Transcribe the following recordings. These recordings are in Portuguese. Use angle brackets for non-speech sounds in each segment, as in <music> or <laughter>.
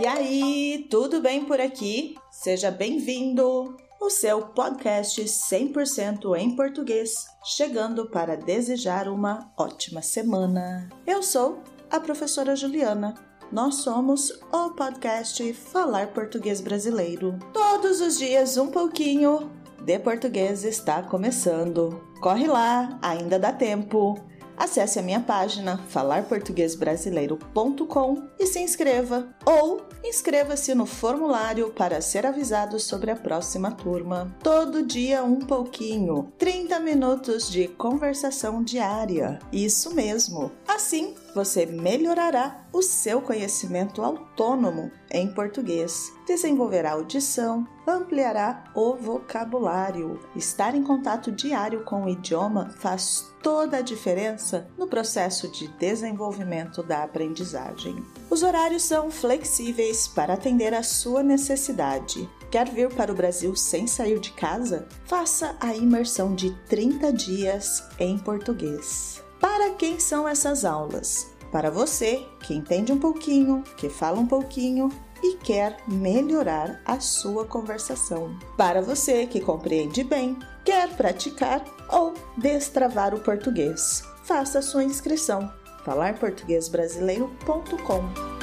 E aí, tudo bem por aqui? Seja bem-vindo! O seu podcast 100% em português, chegando para desejar uma ótima semana. Eu sou a professora Juliana. Nós somos o podcast Falar Português Brasileiro. Todos os dias um pouquinho de português está começando. Corre lá, ainda dá tempo. Acesse a minha página falarportuguesbrasileiro.com e se inscreva ou inscreva-se no formulário para ser avisado sobre a próxima turma. Todo dia um pouquinho, 30 minutos de conversação diária. Isso mesmo. Assim, você melhorará o seu conhecimento autônomo em português, desenvolverá audição, ampliará o vocabulário. Estar em contato diário com o idioma faz toda a diferença no processo de desenvolvimento da aprendizagem. Os horários são flexíveis para atender à sua necessidade. Quer vir para o Brasil sem sair de casa? Faça a imersão de 30 dias em português. Para quem são essas aulas? Para você que entende um pouquinho, que fala um pouquinho e quer melhorar a sua conversação. Para você que compreende bem, quer praticar ou destravar o português. Faça sua inscrição falarportuguesbrasileiro.com.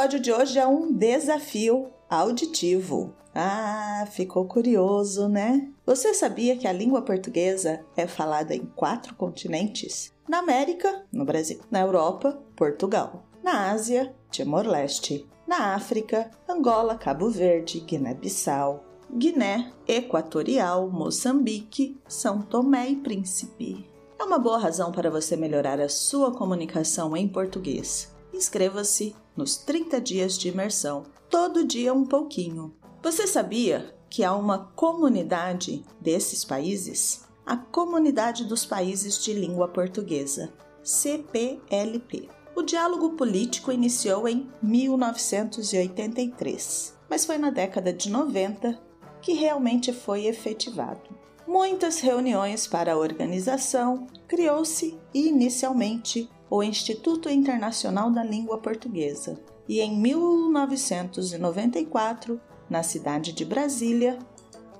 episódio de hoje é um desafio auditivo. Ah, ficou curioso, né? Você sabia que a língua portuguesa é falada em quatro continentes? Na América, no Brasil. Na Europa, Portugal. Na Ásia, Timor-Leste. Na África, Angola, Cabo Verde, Guiné-Bissau, Guiné Equatorial, Moçambique, São Tomé e Príncipe. É uma boa razão para você melhorar a sua comunicação em português. Inscreva-se nos 30 dias de imersão, todo dia um pouquinho. Você sabia que há uma comunidade desses países? A Comunidade dos Países de Língua Portuguesa, CPLP. O diálogo político iniciou em 1983, mas foi na década de 90 que realmente foi efetivado. Muitas reuniões para a organização, criou-se inicialmente o Instituto Internacional da Língua Portuguesa e em 1994, na cidade de Brasília,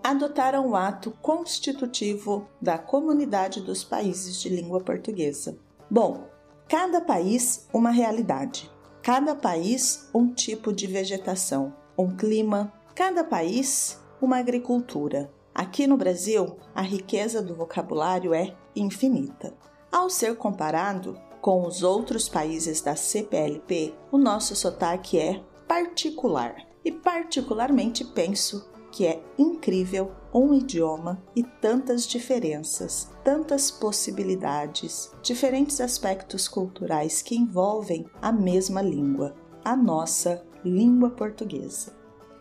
adotaram o ato constitutivo da Comunidade dos Países de Língua Portuguesa. Bom, cada país uma realidade, cada país um tipo de vegetação, um clima, cada país uma agricultura. Aqui no Brasil, a riqueza do vocabulário é infinita. Ao ser comparado com os outros países da CPLP, o nosso sotaque é particular. E particularmente penso que é incrível um idioma e tantas diferenças, tantas possibilidades, diferentes aspectos culturais que envolvem a mesma língua, a nossa língua portuguesa.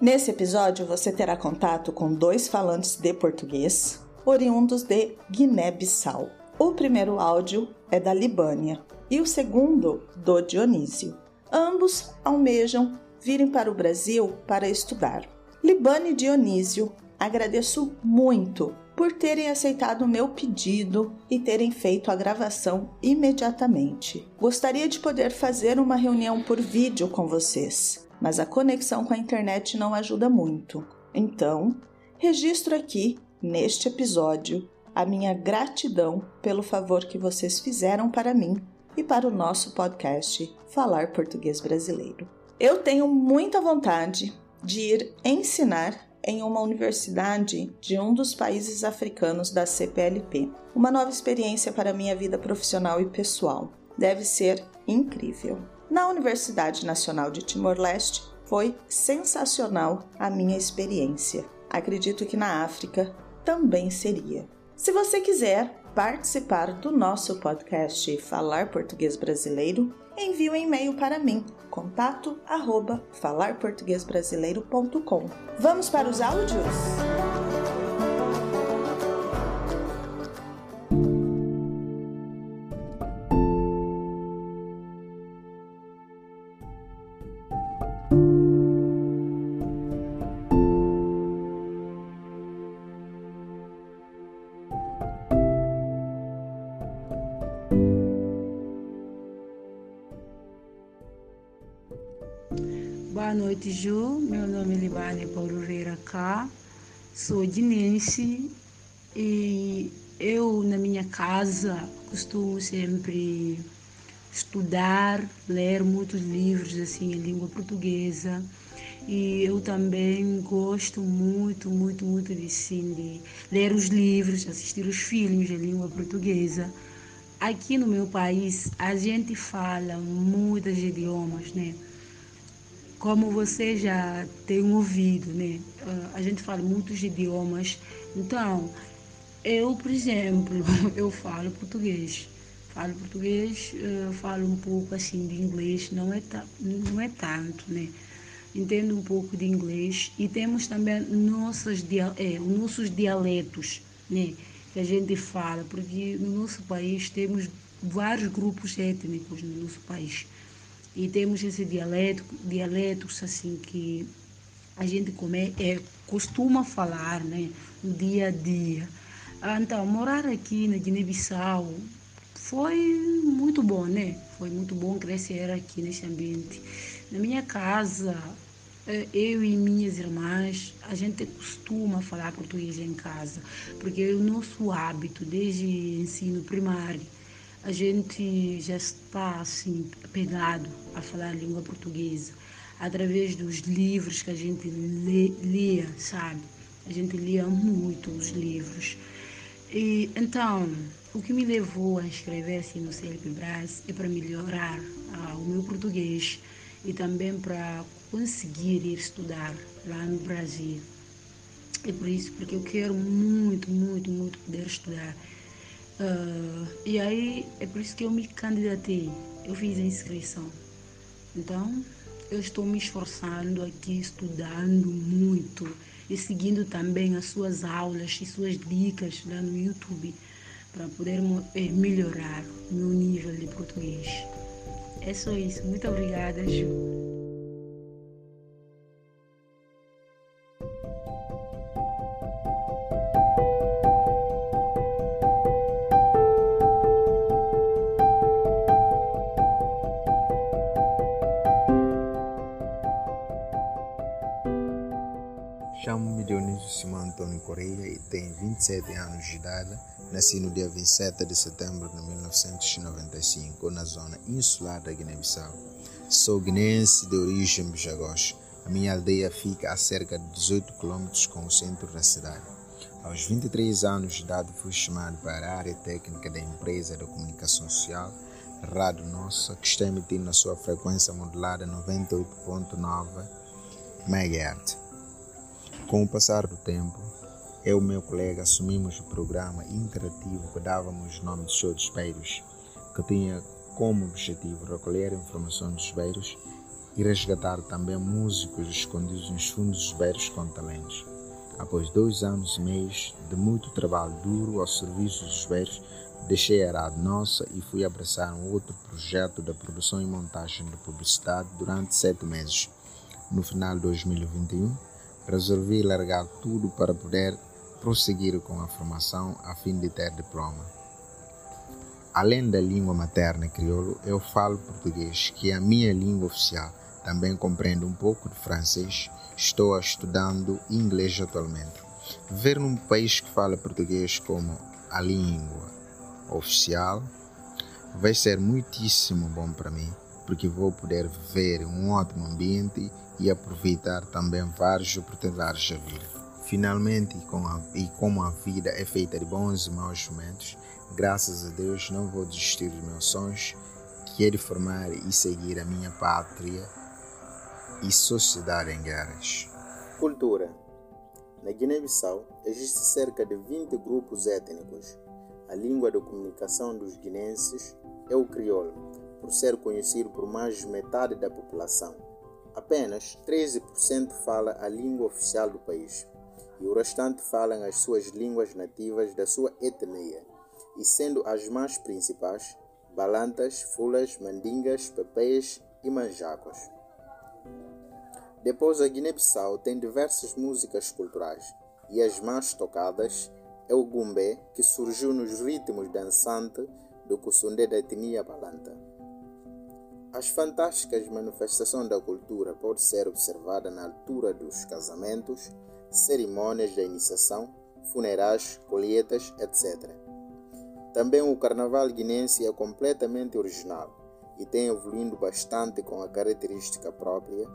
Nesse episódio você terá contato com dois falantes de português, oriundos de Guiné-Bissau. O primeiro áudio é da Libânia e o segundo do Dionísio. Ambos almejam virem para o Brasil para estudar. Libane e Dionísio, agradeço muito por terem aceitado o meu pedido e terem feito a gravação imediatamente. Gostaria de poder fazer uma reunião por vídeo com vocês, mas a conexão com a internet não ajuda muito. Então, registro aqui, neste episódio, a minha gratidão pelo favor que vocês fizeram para mim e para o nosso podcast Falar Português Brasileiro. Eu tenho muita vontade de ir ensinar em uma universidade de um dos países africanos da CPLP. Uma nova experiência para minha vida profissional e pessoal. Deve ser incrível. Na Universidade Nacional de Timor-Leste foi sensacional a minha experiência. Acredito que na África também seria. Se você quiser participar do nosso podcast Falar Português Brasileiro, envie um e-mail para mim, contato arroba falarportuguesbrasileiro.com. Vamos para os áudios? Boa noite, Ju. Meu nome é Libane Paulo Reira Cá. Sou guinense e eu, na minha casa, costumo sempre estudar, ler muitos livros assim em língua portuguesa. E eu também gosto muito, muito, muito de, sim, de ler os livros, assistir os filmes em língua portuguesa. Aqui no meu país, a gente fala muitos idiomas, né? Como você já tem ouvido, né? Ah, a gente fala muitos idiomas. Então, eu, por exemplo, <laughs> eu falo português. Falo português, uh, falo um pouco assim de inglês, não é, não é tanto, né? Entendo um pouco de inglês e temos também nossos, é, nossos dialetos, né? Que a gente fala, porque no nosso país temos vários grupos étnicos no nosso país. E temos esse dialeto, dialetos assim que a gente come, é, costuma falar, né? No dia a dia. Ah, então, morar aqui na Guiné-Bissau foi muito bom, né? Foi muito bom crescer aqui nesse ambiente. Na minha casa, eh, eu e minhas irmãs, a gente costuma falar português em casa, porque é o nosso hábito desde ensino primário. A gente já está assim pegado a falar a língua portuguesa através dos livros que a gente lê, lia, sabe? A gente lia muito os livros. E, então, o que me levou a inscrever-se no CLPBRAS é para melhorar ah, o meu português e também para conseguir ir estudar lá no Brasil. É por isso, porque eu quero muito, muito, muito poder estudar. Uh, e aí é por isso que eu me candidatei. Eu fiz a inscrição. Então, eu estou me esforçando aqui, estudando muito e seguindo também as suas aulas e suas dicas lá no YouTube para poder eh, melhorar meu nível de português. É só isso. Muito obrigada, Ju. Chamo-me Dionísio Simão Antônio Correia e tenho 27 anos de idade. Nasci no dia 27 de setembro de 1995, na zona insular da Guiné-Bissau. Sou guineense de origem bijagós. A minha aldeia fica a cerca de 18 km com o centro da cidade. Aos 23 anos de idade fui chamado para a área técnica da empresa de comunicação social Rádio Nossa, que está emitindo na sua frequência modulada 98.9 MHz. Com o passar do tempo, eu e meu colega assumimos o programa interativo que dávamos nome de Show de Espelhos, que tinha como objetivo recolher informação dos beijos e resgatar também músicos escondidos nos fundos dos beijos com talentos. Após dois anos e meio de muito trabalho duro ao serviço dos beijos, deixei a rádio nossa e fui abraçar um outro projeto da produção e montagem de publicidade durante sete meses. No final de 2021, resolvi largar tudo para poder prosseguir com a formação a fim de ter diploma. Além da língua materna crioulo, eu falo português, que é a minha língua oficial. Também compreendo um pouco de francês. Estou estudando inglês atualmente. Ver num país que fala português como a língua oficial vai ser muitíssimo bom para mim, porque vou poder viver um ótimo ambiente e aproveitar também várias oportunidades da vida. Finalmente, com a, e como a vida é feita de bons e maus momentos, graças a Deus não vou desistir dos meus sonhos, que é de formar e seguir a minha pátria e sociedade em guerras. Cultura. Na Guiné-Bissau existe cerca de 20 grupos étnicos. A língua de comunicação dos guinenses é o crioulo, por ser conhecido por mais de metade da população. Apenas 13% fala a língua oficial do país e o restante falam as suas línguas nativas da sua etnia, e sendo as mais principais balantas, fulas, mandingas, pepeias e manjacos. Depois, a Guiné-Bissau tem diversas músicas culturais e as mais tocadas é o gumbé, que surgiu nos ritmos dançantes do Kussundé da etnia balanta. As fantásticas manifestações da cultura podem ser observadas na altura dos casamentos, cerimônias da iniciação, funerais, colheitas, etc. Também o carnaval guinense é completamente original e tem evoluído bastante com a característica própria,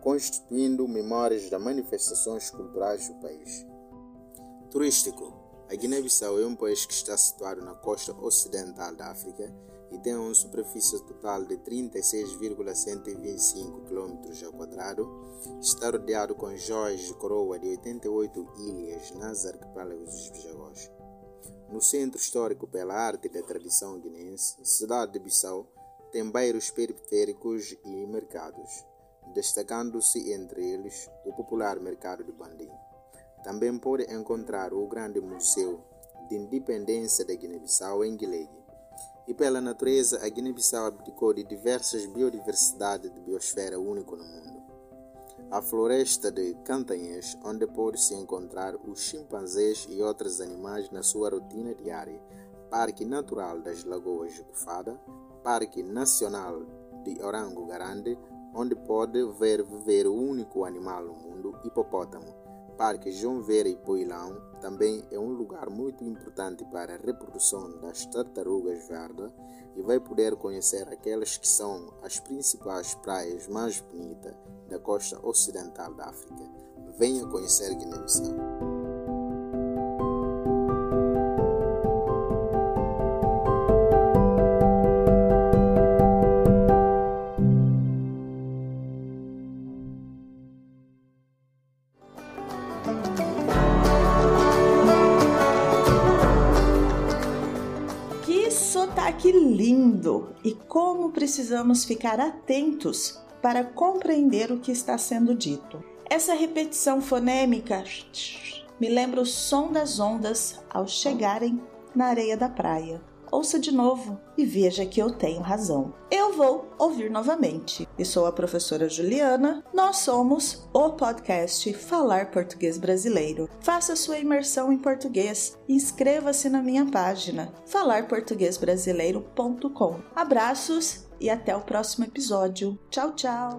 constituindo memórias das manifestações culturais do país. Turístico A Guiné-Bissau é um país que está situado na costa ocidental da África e tem uma superfície total de 36,125 km quadrado. Está rodeado com joias de coroa de 88 ilhas nas arquipélagos dos Bijagós. No centro histórico pela arte da tradição guinense, cidade de Bissau tem bairros periféricos e mercados, destacando-se entre eles o popular mercado de Bandim. Também pode encontrar o grande Museu de Independência da Guiné-Bissau em Guilegui. E pela natureza, a Guiné-Bissau abdicou de diversas biodiversidades de biosfera único no mundo. A floresta de Cantanhês, onde pode-se encontrar os chimpanzés e outros animais na sua rotina diária. Parque Natural das Lagoas de Cufada, Parque Nacional de Orango Garande, onde pode ver viver o único animal no mundo, hipopótamo. Parque João Vera e Poilão também é um lugar muito importante para a reprodução das tartarugas verdes e vai poder conhecer aquelas que são as principais praias mais bonitas da costa ocidental da África. Venha conhecer Guiné-Bissau. Sotaque lindo! E como precisamos ficar atentos para compreender o que está sendo dito. Essa repetição fonêmica me lembra o som das ondas ao chegarem na areia da praia. Ouça de novo e veja que eu tenho razão. Eu vou ouvir novamente. E sou a professora Juliana. Nós somos o podcast Falar Português Brasileiro. Faça sua imersão em português. Inscreva-se na minha página falarportuguesbrasileiro.com. Abraços e até o próximo episódio. Tchau, tchau!